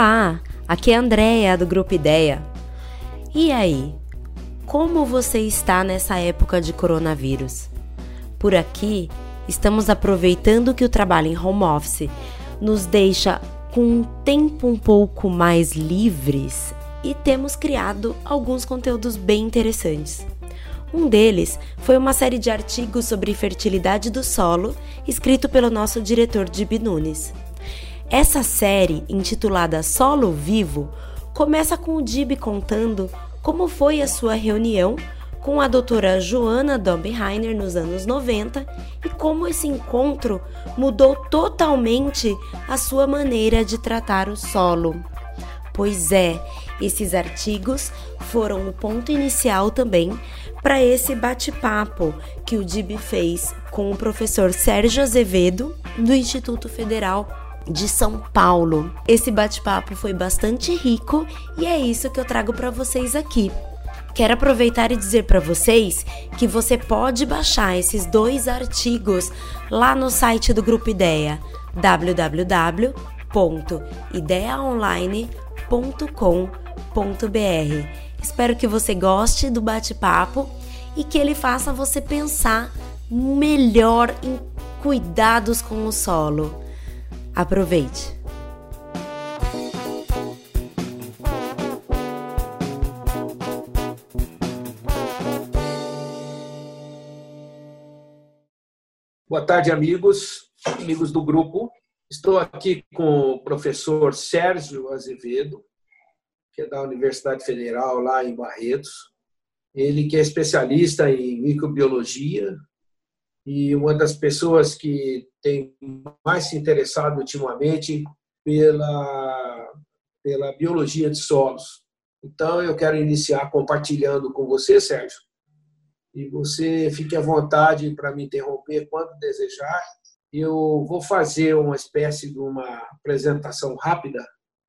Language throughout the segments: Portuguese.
Olá, aqui é a Andrea do Grupo Ideia. E aí, como você está nessa época de coronavírus? Por aqui, estamos aproveitando que o trabalho em home office nos deixa com um tempo um pouco mais livres e temos criado alguns conteúdos bem interessantes. Um deles foi uma série de artigos sobre fertilidade do solo, escrito pelo nosso diretor de Nunes. Essa série, intitulada Solo Vivo, começa com o Dib contando como foi a sua reunião com a doutora Joana Dombeheiner nos anos 90 e como esse encontro mudou totalmente a sua maneira de tratar o solo. Pois é, esses artigos foram o ponto inicial também para esse bate-papo que o DIB fez com o professor Sérgio Azevedo, do Instituto Federal de São Paulo. Esse bate-papo foi bastante rico e é isso que eu trago para vocês aqui. Quero aproveitar e dizer para vocês que você pode baixar esses dois artigos lá no site do Grupo Ideia, www.ideiaonline.com.br. Espero que você goste do bate-papo e que ele faça você pensar melhor em cuidados com o solo. Aproveite! Boa tarde, amigos, amigos do grupo. Estou aqui com o professor Sérgio Azevedo, que é da Universidade Federal lá em Barretos. Ele que é especialista em microbiologia e uma das pessoas que tem mais se interessado ultimamente pela pela biologia de solos. Então eu quero iniciar compartilhando com você, Sérgio, e você fique à vontade para me interromper quando desejar. Eu vou fazer uma espécie de uma apresentação rápida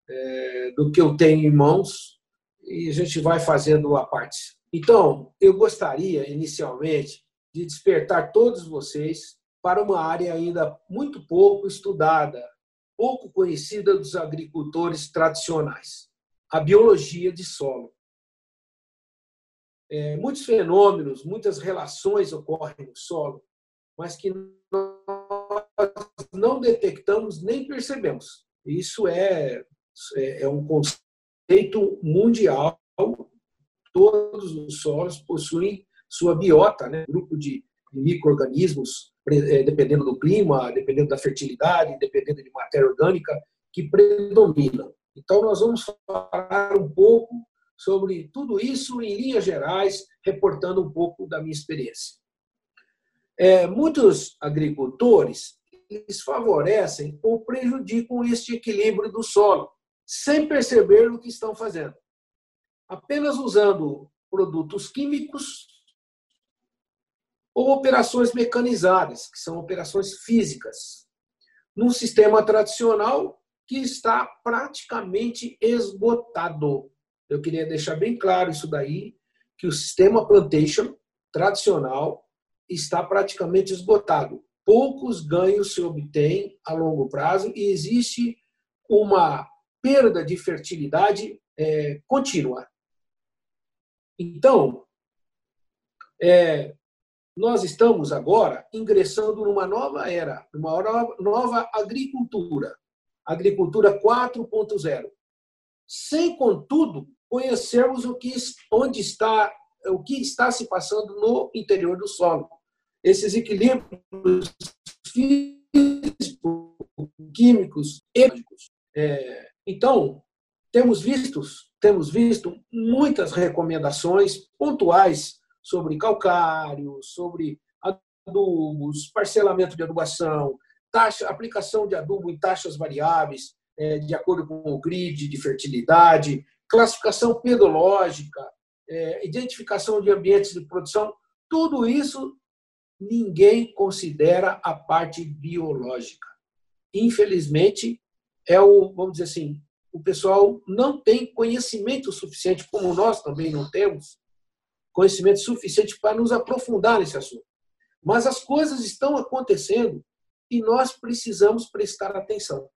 é, do que eu tenho em mãos e a gente vai fazendo a parte. Então, eu gostaria inicialmente de despertar todos vocês para uma área ainda muito pouco estudada, pouco conhecida dos agricultores tradicionais: a biologia de solo é, muitos fenômenos, muitas relações ocorrem no solo, mas que nós não detectamos nem percebemos. Isso é, é, é um conceito mundial. Todos os solos possuem sua biota, né? grupo de micro-organismos, é, dependendo do clima, dependendo da fertilidade, dependendo de matéria orgânica, que predominam. Então, nós vamos falar um pouco sobre tudo isso em linhas gerais, reportando um pouco da minha experiência. É, muitos agricultores eles favorecem ou prejudicam este equilíbrio do solo, sem perceber o que estão fazendo. Apenas usando produtos químicos ou operações mecanizadas, que são operações físicas, num sistema tradicional que está praticamente esgotado. Eu queria deixar bem claro isso daí, que o sistema plantation tradicional está praticamente esgotado. Poucos ganhos se obtêm a longo prazo e existe uma perda de fertilidade é, contínua. Então, é, nós estamos agora ingressando numa nova era, numa nova agricultura, agricultura 4.0. Sem, contudo, conhecermos o que, onde está, o que está se passando no interior do solo. Esses equilíbrios físicos, químicos, éticos. É, então, temos visto, temos visto muitas recomendações pontuais sobre calcário, sobre adubos, parcelamento de adubação, taxa, aplicação de adubo em taxas variáveis, é, de acordo com o grid de fertilidade, classificação pedológica, é, identificação de ambientes de produção, tudo isso ninguém considera a parte biológica. Infelizmente, é o, vamos dizer assim, o pessoal não tem conhecimento suficiente, como nós também não temos, conhecimento suficiente para nos aprofundar nesse assunto. Mas as coisas estão acontecendo e nós precisamos prestar atenção.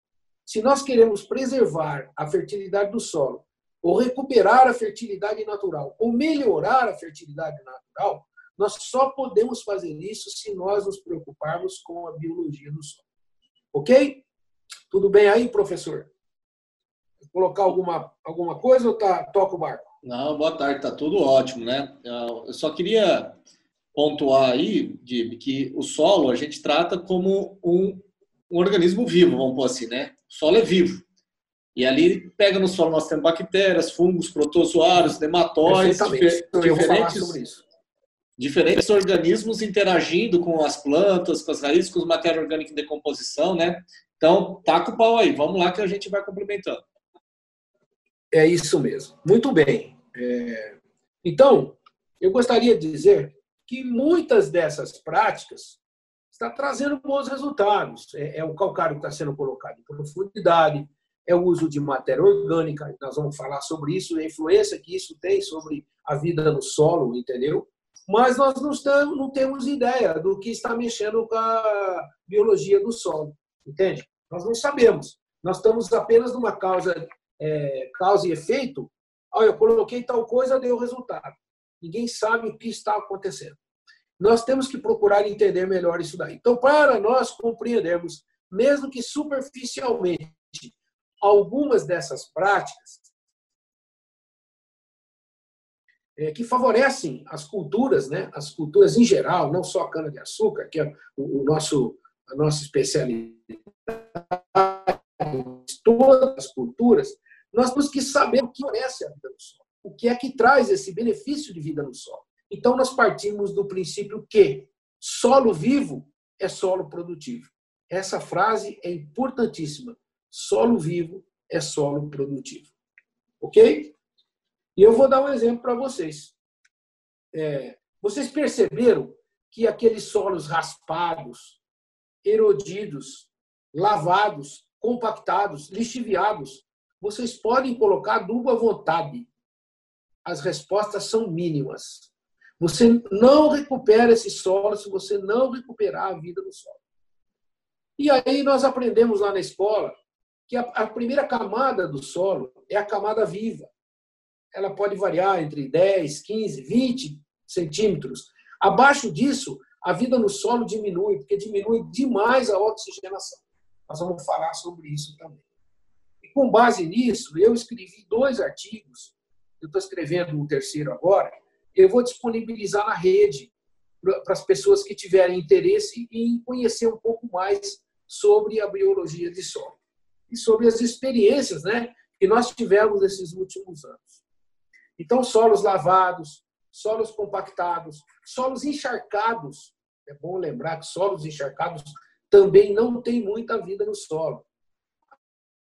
Se nós queremos preservar a fertilidade do solo, ou recuperar a fertilidade natural, ou melhorar a fertilidade natural, nós só podemos fazer isso se nós nos preocuparmos com a biologia do solo. Ok? Tudo bem aí, professor? Vou colocar alguma, alguma coisa ou tá, toca o barco? Não, boa tarde, tá tudo ótimo, né? Eu só queria pontuar aí, Dib, que o solo a gente trata como um, um organismo vivo, vamos pôr assim, né? O solo é vivo. E ali pega no solo nós temos bactérias, fungos, protozoários, nematóides, difer diferentes, diferentes organismos interagindo com as plantas, com as raízes, com as matérias orgânicas em decomposição, né? Então, taca o pau aí, vamos lá que a gente vai complementando. É isso mesmo. Muito bem. É... Então, eu gostaria de dizer que muitas dessas práticas está trazendo bons resultados. É, é o calcário que está sendo colocado em profundidade, é o uso de matéria orgânica, nós vamos falar sobre isso, a influência que isso tem sobre a vida no solo, entendeu? Mas nós não, estamos, não temos ideia do que está mexendo com a biologia do solo, entende? Nós não sabemos. Nós estamos apenas numa causa, é, causa e efeito. Olha, eu coloquei tal coisa, deu resultado. Ninguém sabe o que está acontecendo. Nós temos que procurar entender melhor isso daí. Então, para nós compreendermos, mesmo que superficialmente, algumas dessas práticas é, que favorecem as culturas, né, as culturas em geral, não só a cana-de-açúcar, que é o, nosso, a nossa especialidade, todas as culturas, nós temos que saber o que favorece a vida no solo, o que é que traz esse benefício de vida no solo. Então, nós partimos do princípio que solo vivo é solo produtivo. Essa frase é importantíssima. Solo vivo é solo produtivo. Ok? E eu vou dar um exemplo para vocês. É, vocês perceberam que aqueles solos raspados, erodidos, lavados, compactados, lixiviados, vocês podem colocar adubo à vontade. As respostas são mínimas. Você não recupera esse solo se você não recuperar a vida do solo. E aí nós aprendemos lá na escola que a, primeira camada do solo é a camada viva. Ela pode variar entre 10, 15, 20 centímetros. Abaixo disso, a vida no solo diminui, porque diminui demais a oxigenação. Nós vamos falar sobre isso também. E com base nisso, eu escrevi dois artigos. Eu estou escrevendo um terceiro agora. Eu vou disponibilizar na rede para as pessoas que tiverem interesse em conhecer um pouco mais sobre a biologia de solo e sobre as experiências né, que nós tivemos nesses últimos anos. Então, solos lavados, solos compactados, solos encharcados. É bom lembrar que solos encharcados também não tem muita vida no solo.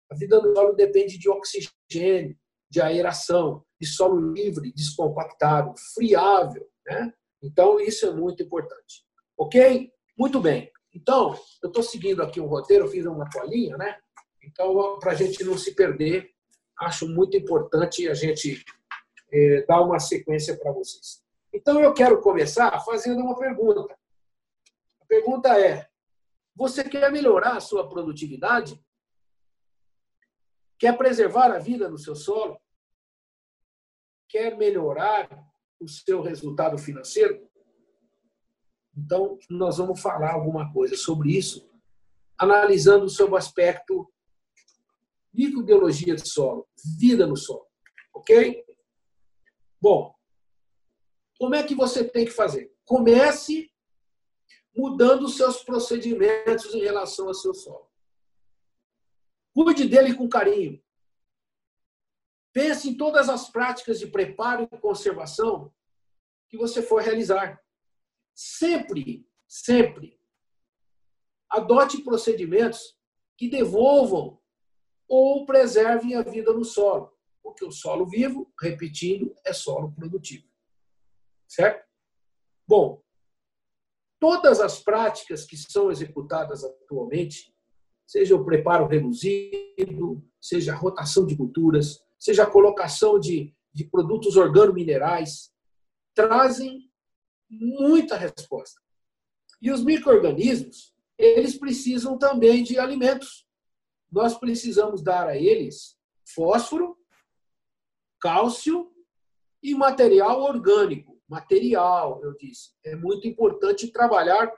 A vida no solo depende de oxigênio, de aeração, de solo livre, descompactado, friável. Né? Então, isso é muito importante. Ok? Muito bem. Então, eu estou seguindo aqui um roteiro, fiz uma colinha, né? Então, para a gente não se perder, acho muito importante a gente é, dar uma sequência para vocês. Então, eu quero começar fazendo uma pergunta. A pergunta é: você quer melhorar a sua produtividade? Quer preservar a vida no seu solo? Quer melhorar o seu resultado financeiro? Então, nós vamos falar alguma coisa sobre isso, analisando sobre o aspecto microbiologia de solo, vida no solo. Ok? Bom, como é que você tem que fazer? Comece mudando os seus procedimentos em relação ao seu solo. Cuide dele com carinho. Pense em todas as práticas de preparo e conservação que você for realizar. Sempre, sempre adote procedimentos que devolvam ou preservem a vida no solo, porque o solo vivo, repetindo, é solo produtivo. Certo? Bom, todas as práticas que são executadas atualmente, seja o preparo reduzido, seja a rotação de culturas, seja a colocação de, de produtos organominerais, trazem muita resposta. E os micro-organismos, eles precisam também de alimentos nós precisamos dar a eles fósforo, cálcio e material orgânico. Material, eu disse. É muito importante trabalhar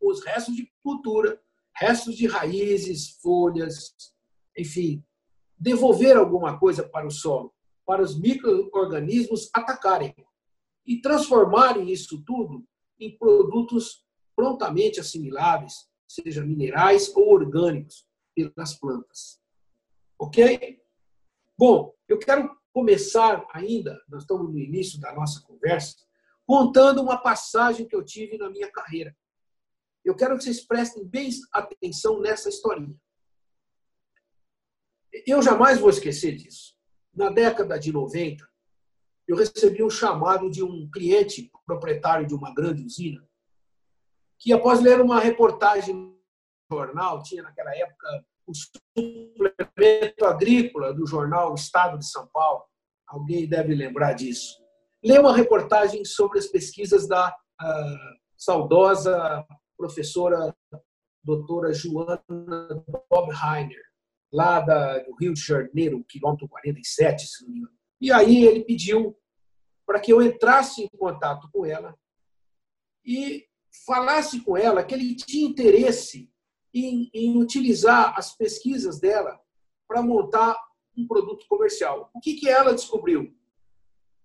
os restos de cultura, restos de raízes, folhas, enfim, devolver alguma coisa para o solo, para os micro-organismos atacarem e transformarem isso tudo em produtos prontamente assimiláveis, seja minerais ou orgânicos, pelas plantas. Ok? Bom, eu quero começar ainda, nós estamos no início da nossa conversa, contando uma passagem que eu tive na minha carreira. Eu quero que vocês prestem bem atenção nessa historinha. Eu jamais vou esquecer disso. Na década de 90, eu recebi um chamado de um cliente proprietário de uma grande usina, que após ler uma reportagem no jornal, tinha naquela época o suplemento agrícola do jornal Estado de São Paulo, alguém deve lembrar disso, leu uma reportagem sobre as pesquisas da uh, saudosa professora doutora Joana Bob Heiner, lá da, do Rio de Janeiro, quilômetro 47, se não me engano. E aí ele pediu para que eu entrasse em contato com ela e falasse com ela que ele tinha interesse em, em utilizar as pesquisas dela para montar um produto comercial. O que, que ela descobriu?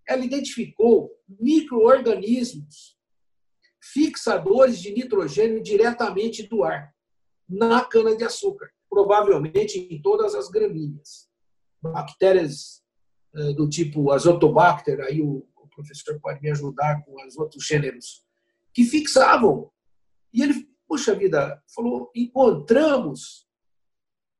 Ela identificou micro-organismos fixadores de nitrogênio diretamente do ar na cana-de-açúcar, provavelmente em todas as gramíneas. Bactérias eh, do tipo Azotobacter, aí o professor pode me ajudar com os outros gêneros, que fixavam. E ele, puxa vida, falou: encontramos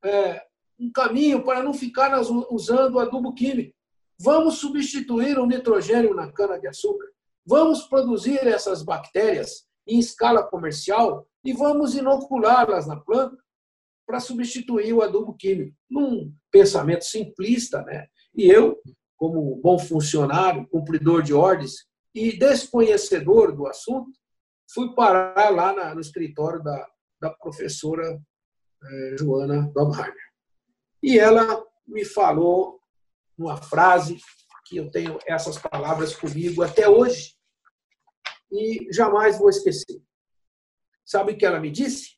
é, um caminho para não ficar usando adubo químico. Vamos substituir o nitrogênio na cana-de-açúcar. Vamos produzir essas bactérias em escala comercial e vamos inoculá-las na planta para substituir o adubo químico. Num pensamento simplista, né? E eu, como bom funcionário, cumpridor de ordens e desconhecedor do assunto, fui parar lá no escritório da, da professora eh, Joana Dobheimer. E ela me falou uma frase que eu tenho essas palavras comigo até hoje e jamais vou esquecer. Sabe o que ela me disse?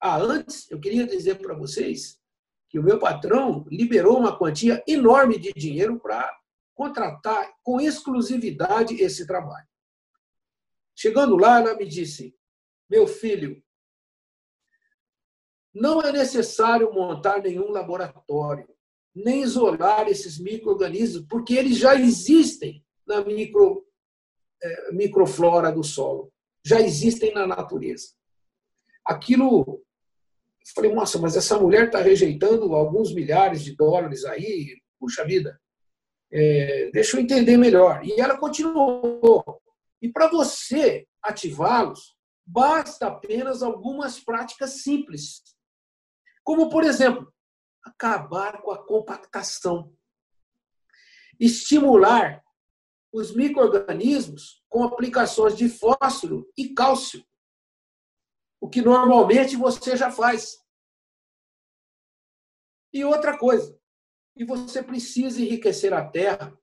Ah, antes eu queria dizer para vocês que o meu patrão liberou uma quantia enorme de dinheiro para contratar com exclusividade esse trabalho. Chegando lá, ela me disse: Meu filho, não é necessário montar nenhum laboratório nem isolar esses micro-organismos, porque eles já existem na micro, é, microflora do solo, já existem na natureza. Aquilo, eu falei, nossa, mas essa mulher está rejeitando alguns milhares de dólares aí, puxa vida, é, deixa eu entender melhor. E ela continuou. E para você ativá-los, basta apenas algumas práticas simples. Como, por exemplo, acabar com a compactação. Estimular os micro-organismos com aplicações de fósforo e cálcio, o que normalmente você já faz. E outra coisa, e você precisa enriquecer a terra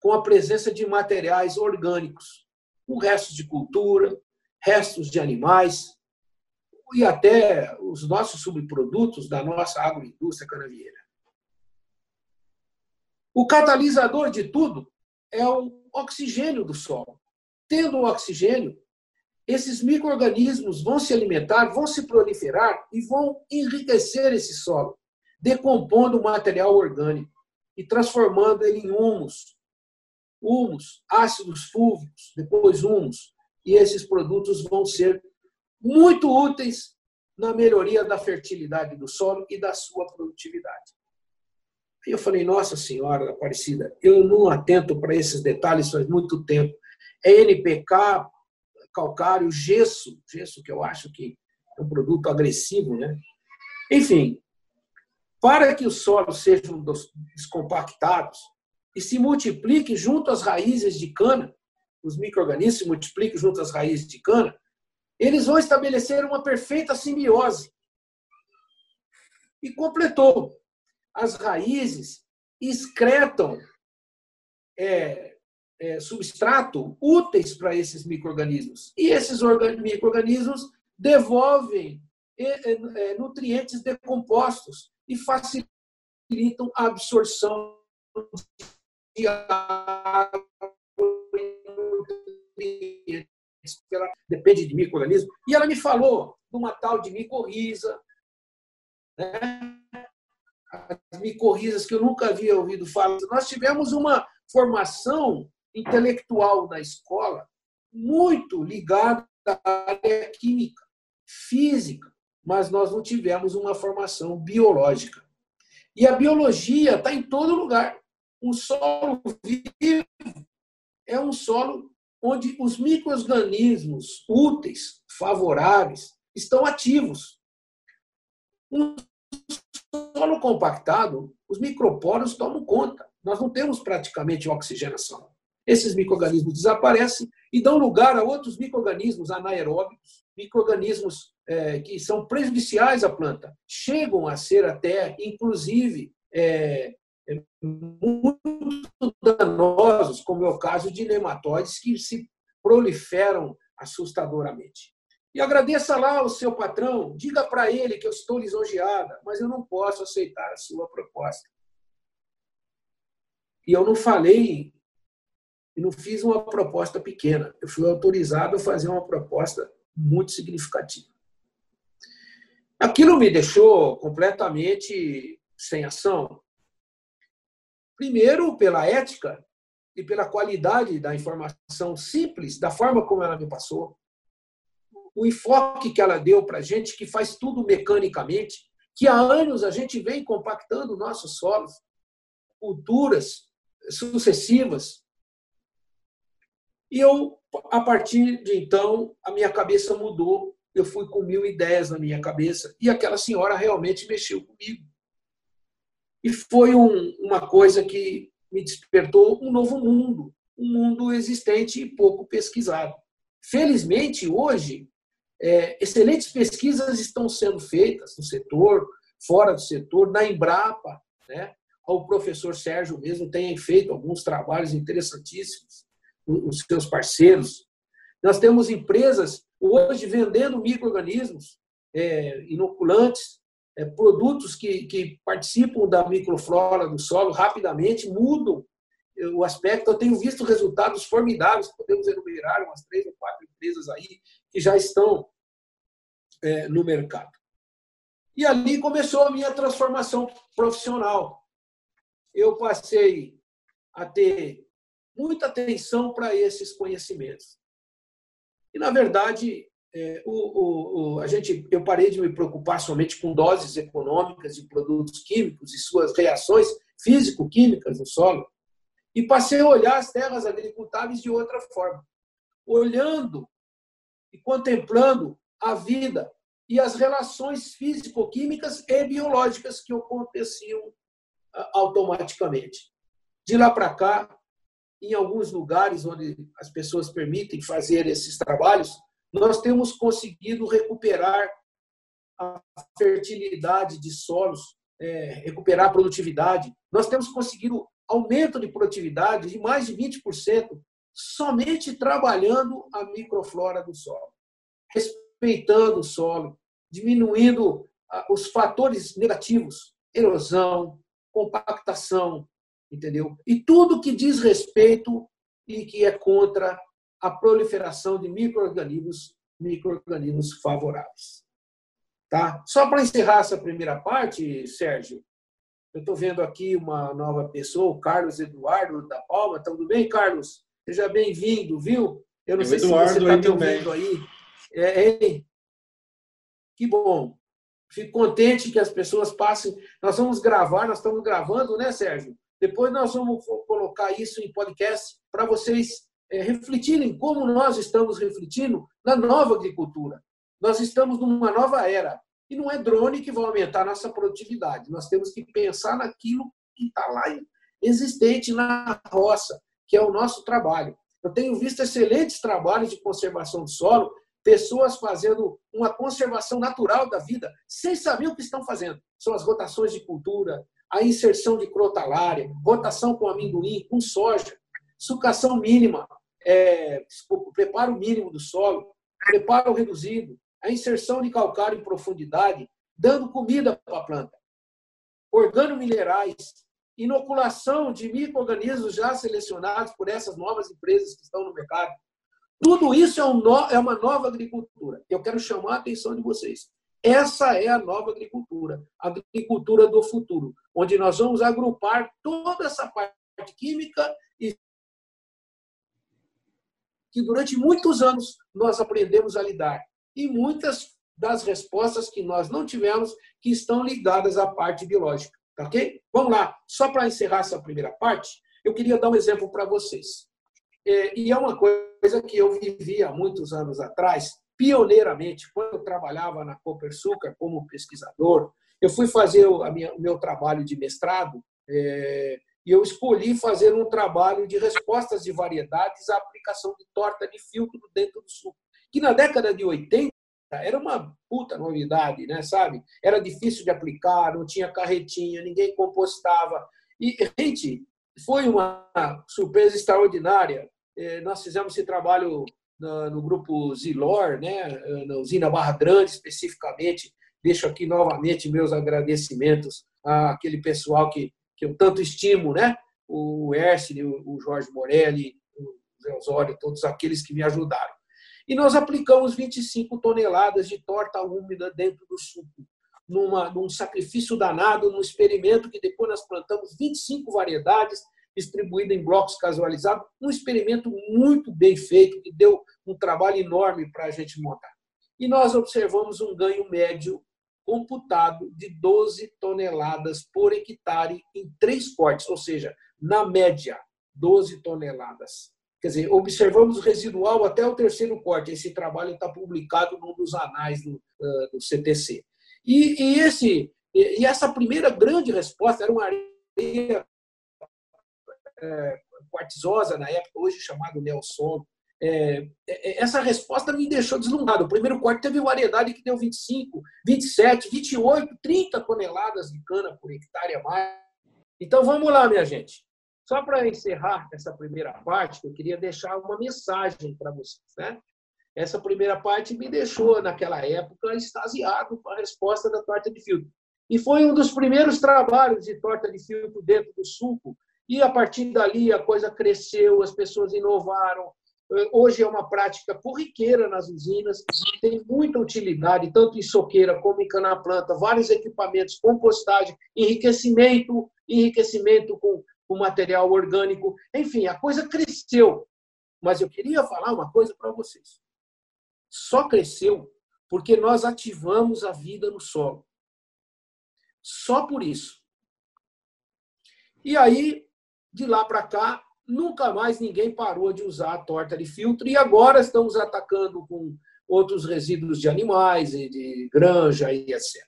com a presença de materiais orgânicos, com restos de cultura, restos de animais, e até os nossos subprodutos da nossa agroindústria canavieira. O catalisador de tudo é o oxigênio do solo. Tendo o oxigênio, esses micro-organismos vão se alimentar, vão se proliferar e vão enriquecer esse solo, decompondo o material orgânico e transformando ele em humus. Humus, ácidos fúvicos, depois humus. E esses produtos vão ser muito úteis na melhoria da fertilidade do solo e da sua produtividade. Aí eu falei, nossa senhora Aparecida, eu não atento para esses detalhes faz muito tempo. É NPK, calcário, gesso, gesso que eu acho que é um produto agressivo, né? Enfim, para que os solos sejam descompactados e se multipliquem junto às raízes de cana, os micro-organismos se multipliquem junto às raízes de cana, eles vão estabelecer uma perfeita simbiose. E completou. As raízes excretam é, é, substrato úteis para esses micro-organismos. E esses micro-organismos devolvem é, é, nutrientes decompostos e facilitam a absorção de água ela depende de micro-organismos. E ela me falou de uma tal de micorriza, né? as micorrizas que eu nunca havia ouvido falar. Nós tivemos uma formação intelectual na escola muito ligada à área química, física, mas nós não tivemos uma formação biológica. E a biologia está em todo lugar. Um solo vivo é um solo onde os microorganismos úteis, favoráveis, estão ativos. Um solo compactado, os microporos tomam conta. Nós não temos praticamente oxigenação. Esses microorganismos desaparecem e dão lugar a outros microorganismos anaeróbicos, microorganismos é, que são prejudiciais à planta. Chegam a ser até, inclusive, é, muito danosos, como é o caso de nematóides que se proliferam assustadoramente. E agradeça lá ao seu patrão, diga para ele que eu estou lisonjeada, mas eu não posso aceitar a sua proposta. E eu não falei e não fiz uma proposta pequena. Eu fui autorizado a fazer uma proposta muito significativa. Aquilo me deixou completamente sem ação. Primeiro, pela ética e pela qualidade da informação simples, da forma como ela me passou. O enfoque que ela deu para a gente, que faz tudo mecanicamente, que há anos a gente vem compactando nossos solos, culturas, sucessivas. E eu, a partir de então, a minha cabeça mudou. Eu fui com mil ideias na minha cabeça e aquela senhora realmente mexeu comigo. E foi um, uma coisa que me despertou um novo mundo, um mundo existente e pouco pesquisado. Felizmente, hoje, é, excelentes pesquisas estão sendo feitas no setor, fora do setor, na Embrapa, né? o professor Sérgio mesmo tem feito alguns trabalhos interessantíssimos, os seus parceiros. Nós temos empresas hoje vendendo micro-organismos é, inoculantes, é, produtos que, que participam da microflora do solo rapidamente, mudam o aspecto. Eu tenho visto resultados formidáveis, podemos enumerar umas três ou quatro empresas aí que já estão é, no mercado. E ali começou a minha transformação profissional eu passei a ter muita atenção para esses conhecimentos. E, na verdade, é, o, o, a gente, eu parei de me preocupar somente com doses econômicas de produtos químicos e suas reações físico-químicas no solo e passei a olhar as terras agricultáveis de outra forma, olhando e contemplando a vida e as relações físico-químicas e biológicas que aconteciam automaticamente. De lá para cá, em alguns lugares onde as pessoas permitem fazer esses trabalhos, nós temos conseguido recuperar a fertilidade de solos, é, recuperar a produtividade. Nós temos conseguido aumento de produtividade de mais de 20% somente trabalhando a microflora do solo, respeitando o solo, diminuindo os fatores negativos, erosão, compactação, entendeu? E tudo que diz respeito e que é contra a proliferação de microorganismos, microorganismos favoráveis. Tá? Só para encerrar essa primeira parte, Sérgio, eu estou vendo aqui uma nova pessoa, o Carlos Eduardo da Palma. Tudo bem, Carlos? Seja bem-vindo, viu? Eu não eu sei Eduardo se você está me ouvindo aí. É, é, que bom. Fico contente que as pessoas passem. Nós vamos gravar, nós estamos gravando, né, Sérgio? Depois nós vamos colocar isso em podcast para vocês é, refletirem como nós estamos refletindo na nova agricultura. Nós estamos numa nova era. E não é drone que vai aumentar nossa produtividade. Nós temos que pensar naquilo que está lá existente na roça, que é o nosso trabalho. Eu tenho visto excelentes trabalhos de conservação do solo pessoas fazendo uma conservação natural da vida, sem saber o que estão fazendo. São as rotações de cultura, a inserção de crotalária, rotação com amendoim, com soja, sucação mínima, é, desculpa, preparo mínimo do solo, preparo reduzido, a inserção de calcário em profundidade, dando comida para a planta, organominerais, inoculação de micro-organismos já selecionados por essas novas empresas que estão no mercado. Tudo isso é, um no, é uma nova agricultura. Eu quero chamar a atenção de vocês. Essa é a nova agricultura, a agricultura do futuro, onde nós vamos agrupar toda essa parte química que durante muitos anos nós aprendemos a lidar. E muitas das respostas que nós não tivemos que estão ligadas à parte biológica. Tá ok? Vamos lá. Só para encerrar essa primeira parte, eu queria dar um exemplo para vocês. É, e é uma coisa que eu vivi há muitos anos atrás, pioneiramente, quando eu trabalhava na Copersucar como pesquisador, eu fui fazer o, minha, meu trabalho de mestrado é, e eu escolhi fazer um trabalho de respostas de variedades à aplicação de torta de filtro dentro do suco, que na década de 80 era uma puta novidade, né, sabe? Era difícil de aplicar, não tinha carretinha, ninguém compostava. E, gente, foi uma surpresa extraordinária. É, nós fizemos esse trabalho no grupo Zilor, né, na usina Barra Grande, especificamente. Deixo aqui novamente meus agradecimentos àquele pessoal que, que eu tanto estimo, né? o Ercine, o Jorge Morelli, o Zé Osório, todos aqueles que me ajudaram. E nós aplicamos 25 toneladas de torta úmida dentro do suco, numa, num sacrifício danado, num experimento que depois nós plantamos 25 variedades distribuídas em blocos casualizados, um experimento muito bem feito, que deu um trabalho enorme para a gente montar. E nós observamos um ganho médio computado de 12 toneladas por hectare em três cortes, ou seja, na média, 12 toneladas. Quer dizer, observamos residual até o terceiro corte. Esse trabalho está publicado num dos anais do, uh, do CTC. E, e, esse, e essa primeira grande resposta era uma areia é, quartzosa, na época, hoje chamado neosolo. É, é, essa resposta me deixou deslumbrado. O primeiro corte teve variedade que deu 25, 27, 28, 30 toneladas de cana por hectare a mais. Então vamos lá, minha gente. Só para encerrar essa primeira parte, eu queria deixar uma mensagem para vocês. Né? Essa primeira parte me deixou, naquela época, extasiado com a resposta da torta de filtro. E foi um dos primeiros trabalhos de torta de filtro dentro do suco. E a partir dali a coisa cresceu, as pessoas inovaram. Hoje é uma prática corriqueira nas usinas, tem muita utilidade, tanto em soqueira como em cana-planta, vários equipamentos, compostagem, enriquecimento, enriquecimento com o material orgânico. Enfim, a coisa cresceu. Mas eu queria falar uma coisa para vocês. Só cresceu porque nós ativamos a vida no solo. Só por isso. E aí, de lá para cá, nunca mais ninguém parou de usar a torta de filtro e agora estamos atacando com outros resíduos de animais e de granja e etc.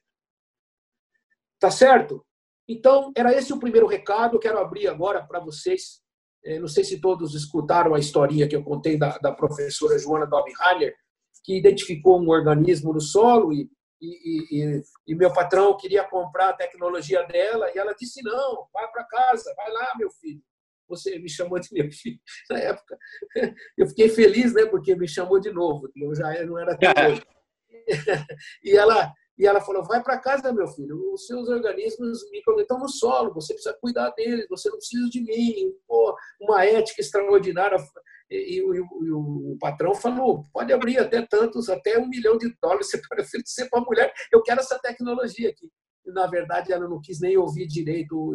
Tá certo? Então, era esse o primeiro recado. Eu quero abrir agora para vocês. É, não sei se todos escutaram a historinha que eu contei da, da professora Joana Dobheimer, que identificou um organismo no solo e, e, e, e, meu patrão queria comprar a tecnologia dela e ela disse: Não, vai para casa, vai lá, meu filho. Você me chamou de meu filho na época. Eu fiquei feliz, né, porque me chamou de novo, eu já não era tão E ela, e ela falou: vai para casa, meu filho, os seus organismos micro estão no solo, você precisa cuidar deles, você não precisa de mim. Pô, uma ética extraordinária. E, e, e, e, o patrão falou: pode abrir até tantos, até um milhão de dólares, você pode oferecer para a mulher, eu quero essa tecnologia aqui. Na verdade, ela não quis nem ouvir direito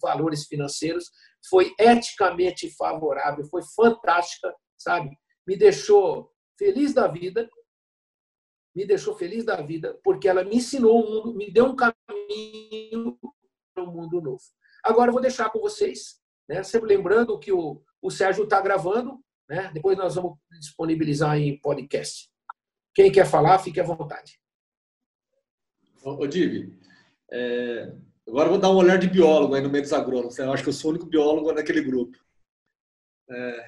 valores financeiros. Foi eticamente favorável, foi fantástica, sabe? Me deixou feliz da vida me deixou feliz da vida, porque ela me ensinou um mundo, me deu um caminho para um mundo novo. Agora eu vou deixar com vocês, né? sempre lembrando que o, o Sérgio está gravando, né? depois nós vamos disponibilizar em podcast. Quem quer falar, fique à vontade. Ô, Divi, é, agora vou dar um olhar de biólogo aí no meio dos agrônomos. Eu acho que eu sou o único biólogo naquele grupo. É,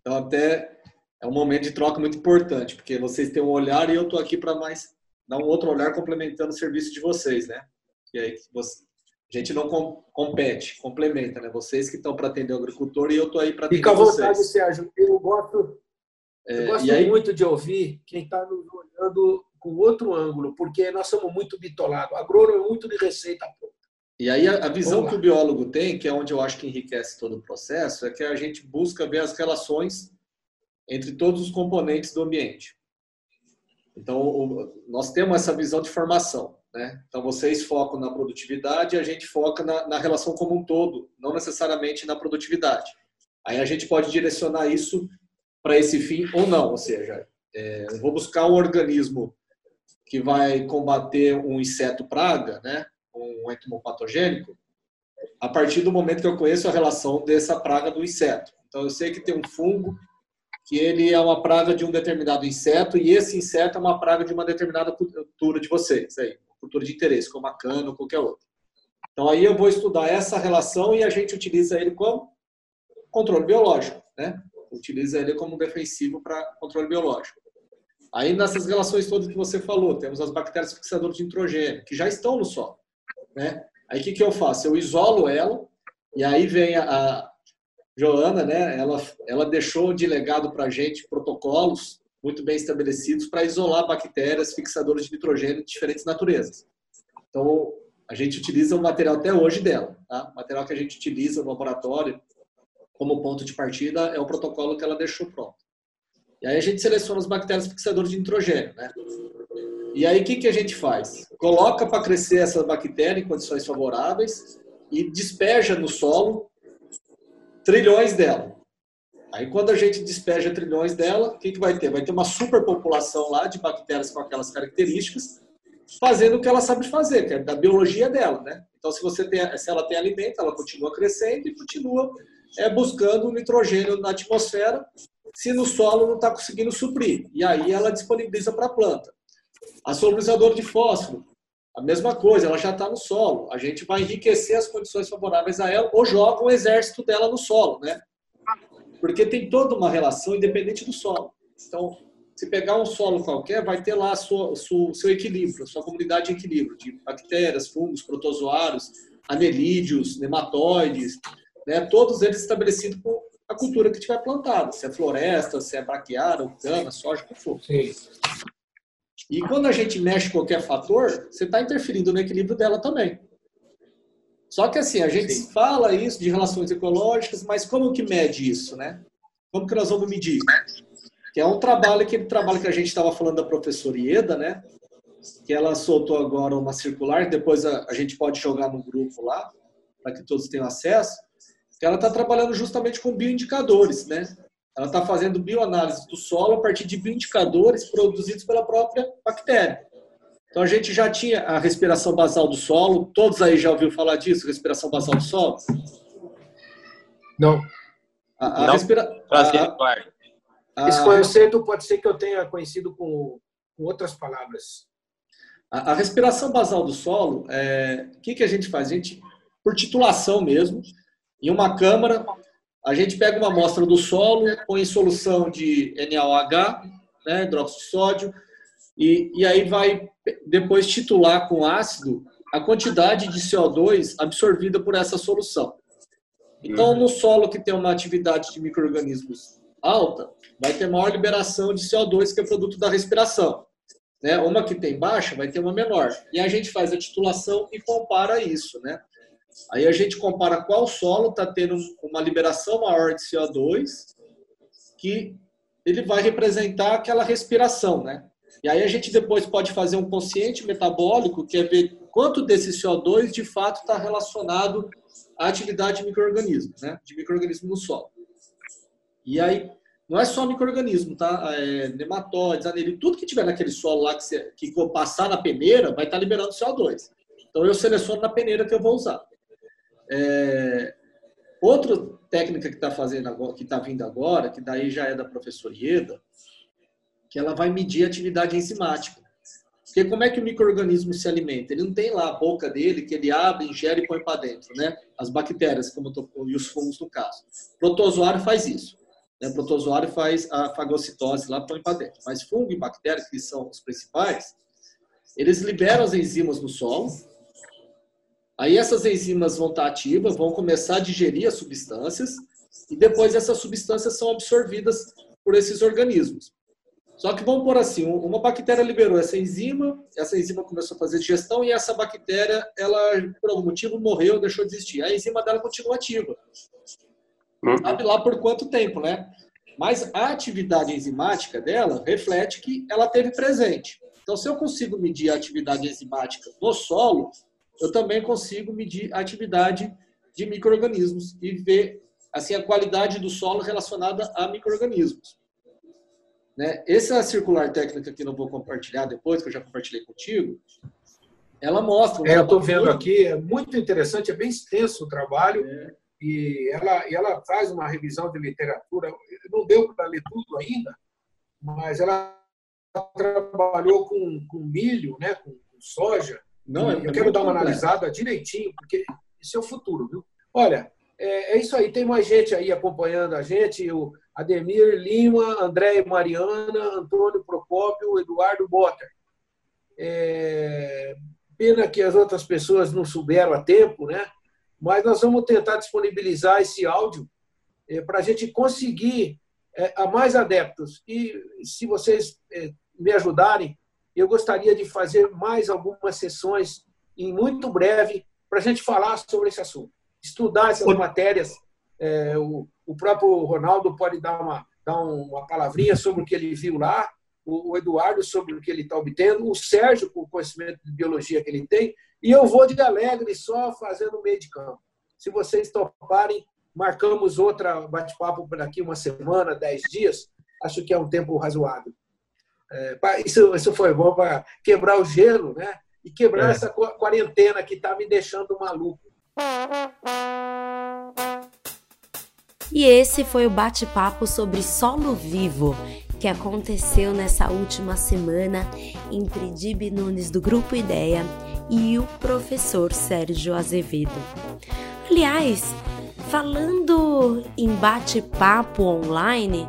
então, até é um momento de troca muito importante, porque vocês têm um olhar e eu estou aqui para mais dar um outro olhar complementando o serviço de vocês, né? E aí você, a gente não com, compete, complementa, né? Vocês que estão para atender o agricultor e eu estou aí para atender Fica à vontade, vocês. Sérgio. Eu gosto, é, eu gosto aí, muito de ouvir quem está nos olhando com outro ângulo, porque nós somos muito bitolados. Agrônomo é muito de receita pronta. E aí a, visão que o biólogo tem, que é onde eu acho que enriquece todo o processo, é que a gente busca ver as relações entre todos os componentes do ambiente. Então, nós temos essa visão de formação. Né? Então, vocês focam na produtividade e a gente foca na, na, relação como um todo, não necessariamente na produtividade. Aí a gente pode direcionar isso para esse fim ou não, ou seja, é, eu vou buscar um organismo que vai combater um inseto praga, né? um entomopatogênico, a partir do momento que eu conheço a relação dessa praga do inseto. Então, eu sei que tem um fungo que ele é uma praga de um determinado inseto e esse inseto é uma praga de uma determinada cultura de vocês, aí, cultura de interesse, como a cana ou qualquer outra. Então aí eu vou estudar essa relação e a gente utiliza ele como controle biológico, né? Utiliza ele como defensivo para controle biológico. Aí nessas relações todas que você falou, temos as bactérias fixadoras de nitrogênio, que já estão no solo, né? Aí o que, que eu faço? Eu isolo ela e aí vem a, Joana, né, ela, ela deixou de legado para a gente protocolos muito bem estabelecidos para isolar bactérias fixadoras de nitrogênio de diferentes naturezas. Então, a gente utiliza o material até hoje dela. Tá? O material que a gente utiliza no laboratório como ponto de partida é o protocolo que ela deixou pronto. E aí a gente seleciona as bactérias fixadoras de nitrogênio. Né? E aí o que, que a gente faz? Coloca para crescer essa bactéria em condições favoráveis e despeja no solo trilhões dela. Aí, quando a gente despeja trilhões dela, o que, que vai ter? Vai ter uma superpopulação lá de bactérias com aquelas características, fazendo o que ela sabe fazer, que é da biologia dela, né? Então, se você tem, se ela tem alimento, ela continua crescendo e continua é, buscando nitrogênio na atmosfera, se no solo não está conseguindo suprir. E aí ela disponibiliza para a planta. A solubilizador de fósforo, a mesma coisa, ela já está no solo. A gente vai enriquecer as condições favoráveis a ela ou joga o exército dela no solo, né? Porque tem toda uma relação independente do solo. Então, se pegar um solo qualquer, vai ter lá o seu equilíbrio, sua comunidade de equilíbrio de bactérias, fungos, protozoários, anelídeos, nematóides, né? todos eles estabelecidos por a cultura que tiver plantada, se é floresta, se é braquiária, cana, soja, o que for. Sim. E quando a gente mexe qualquer fator, você está interferindo no equilíbrio dela também. Só que assim, a gente Sim. fala isso de relações ecológicas, mas como que mede isso, né? Como que nós vamos medir? Que é um trabalho, aquele trabalho que a gente estava falando da professora Ieda, né? Que ela soltou agora uma circular, depois a, a gente pode jogar no grupo lá, para que todos tenham acesso. Que ela está trabalhando justamente com bioindicadores, né? Ela está fazendo bioanálise do solo a partir de bioindicadores produzidos pela própria bactéria. Então a gente já tinha a respiração basal do solo. Todos aí já ouviram falar disso, respiração basal do solo? Não. A, a Não. Respira... Prazer, a, Esse conceito pode ser que eu tenha conhecido com, com outras palavras. A, a, respiração basal do solo, é, o que, que a gente faz? A gente, por titulação mesmo, em uma câmara, a gente pega uma amostra do solo, põe em solução de NaOH, né, hidróxido de sódio, e, e aí vai depois titular com ácido a quantidade de CO2 absorvida por essa solução. Então, uhum. no solo que tem uma atividade de micro-organismos alta, vai ter maior liberação de CO2, que é produto da respiração. Né? Uma que tem baixa vai ter uma menor. E a gente faz a titulação e compara isso. Né? Aí a gente compara qual solo está tendo uma liberação maior de CO2, que ele vai representar aquela respiração, né? E aí a gente depois pode fazer um consciente metabólico, que é ver quanto desse CO2 de fato está relacionado à atividade de microorganismos, né? De microorganismo no solo. E aí não é só microorganismo, tá? É, nematóides, anelídeos, tudo que tiver naquele solo lá que, você, que passar na peneira vai estar tá liberando CO2. Então eu seleciono na peneira que eu vou usar. É, outra técnica que está fazendo agora, que está vindo agora, que daí já é da professora Ieda, que ela vai medir a atividade enzimática. Porque como é que o microorganismo se alimenta? Ele não tem lá a boca dele que ele abre, ingere e põe para dentro, né? As bactérias, como tô, e os fungos no caso. O protozoário faz isso. Né? O protozoário faz a fagocitose lá, põe para dentro. Mas fungo e bactéria, que são os principais, eles liberam as enzimas no solo. Aí essas enzimas vão estar ativas, vão começar a digerir as substâncias e depois essas substâncias são absorvidas por esses organismos. Só que vamos por assim, uma bactéria liberou essa enzima, essa enzima começou a fazer digestão e essa bactéria, ela por algum motivo morreu, deixou de existir. A enzima dela continua ativa. Sabe lá por quanto tempo, né? Mas a atividade enzimática dela reflete que ela teve presente. Então, se eu consigo medir a atividade enzimática no solo, eu também consigo medir a atividade de micro-organismos e ver assim a qualidade do solo relacionada a micro-organismos. Né? Essa circular técnica que eu não vou compartilhar depois, que eu já compartilhei contigo, ela mostra. É, eu estou vendo aqui, é muito interessante, é bem extenso o trabalho. É. E ela, e ela faz uma revisão de literatura. Não deu para ler tudo ainda, mas ela trabalhou com, com milho, né, com, com soja. Não, é, eu quero dar uma analisada direitinho, porque isso é o futuro, viu? Olha, é, é, isso aí. Tem mais gente aí acompanhando a gente. O Ademir Lima, André Mariana, Antônio Procópio, Eduardo Botter. É, pena que as outras pessoas não souberam a tempo, né? Mas nós vamos tentar disponibilizar esse áudio é, para a gente conseguir é, a mais adeptos. E se vocês é, me ajudarem, eu gostaria de fazer mais algumas sessões em muito breve para a gente falar sobre esse assunto estudar essas matérias. É, o, o, próprio Ronaldo pode dar uma, dar uma palavrinha sobre o que ele viu lá, o, o Eduardo sobre o que ele está obtendo, o Sérgio com o conhecimento de biologia que ele tem, e eu vou de alegre só fazendo meio de campo. Se vocês toparem, marcamos outra bate-papo por aqui uma semana, dez dias, acho que é um tempo razoável. É, isso, isso foi bom para quebrar o gelo, né? E quebrar é. essa quarentena que está me deixando maluco. E esse foi o bate-papo sobre solo vivo que aconteceu nessa última semana entre Dib Nunes do Grupo Ideia e o professor Sérgio Azevedo. Aliás, falando em bate-papo online,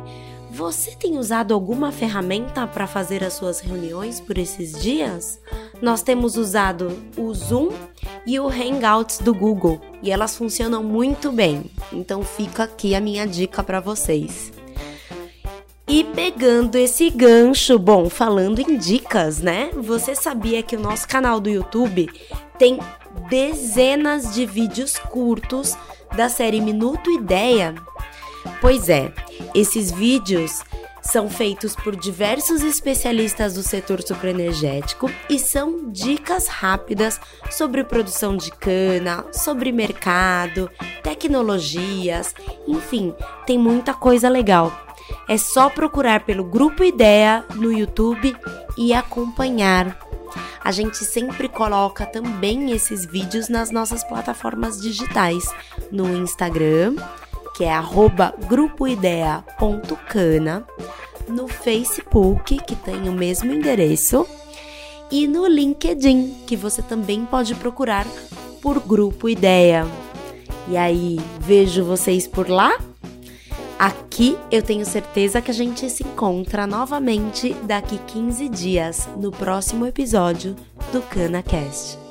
você tem usado alguma ferramenta para fazer as suas reuniões por esses dias? Nós temos usado o Zoom e o Hangouts do Google e elas funcionam muito bem. Então fica aqui a minha dica para vocês. E pegando esse gancho, bom, falando em dicas, né? Você sabia que o nosso canal do YouTube tem dezenas de vídeos curtos da série Minuto Ideia Pois é, esses vídeos são feitos por diversos especialistas do setor sucroenergético e são dicas rápidas sobre produção de cana, sobre mercado, tecnologias, enfim, tem muita coisa legal. É só procurar pelo Grupo Ideia no YouTube e acompanhar. A gente sempre coloca também esses vídeos nas nossas plataformas digitais, no Instagram, que é grupoidea.cana, no Facebook, que tem o mesmo endereço, e no LinkedIn, que você também pode procurar por Grupo Ideia. E aí, vejo vocês por lá? Aqui eu tenho certeza que a gente se encontra novamente daqui 15 dias no próximo episódio do CanaCast.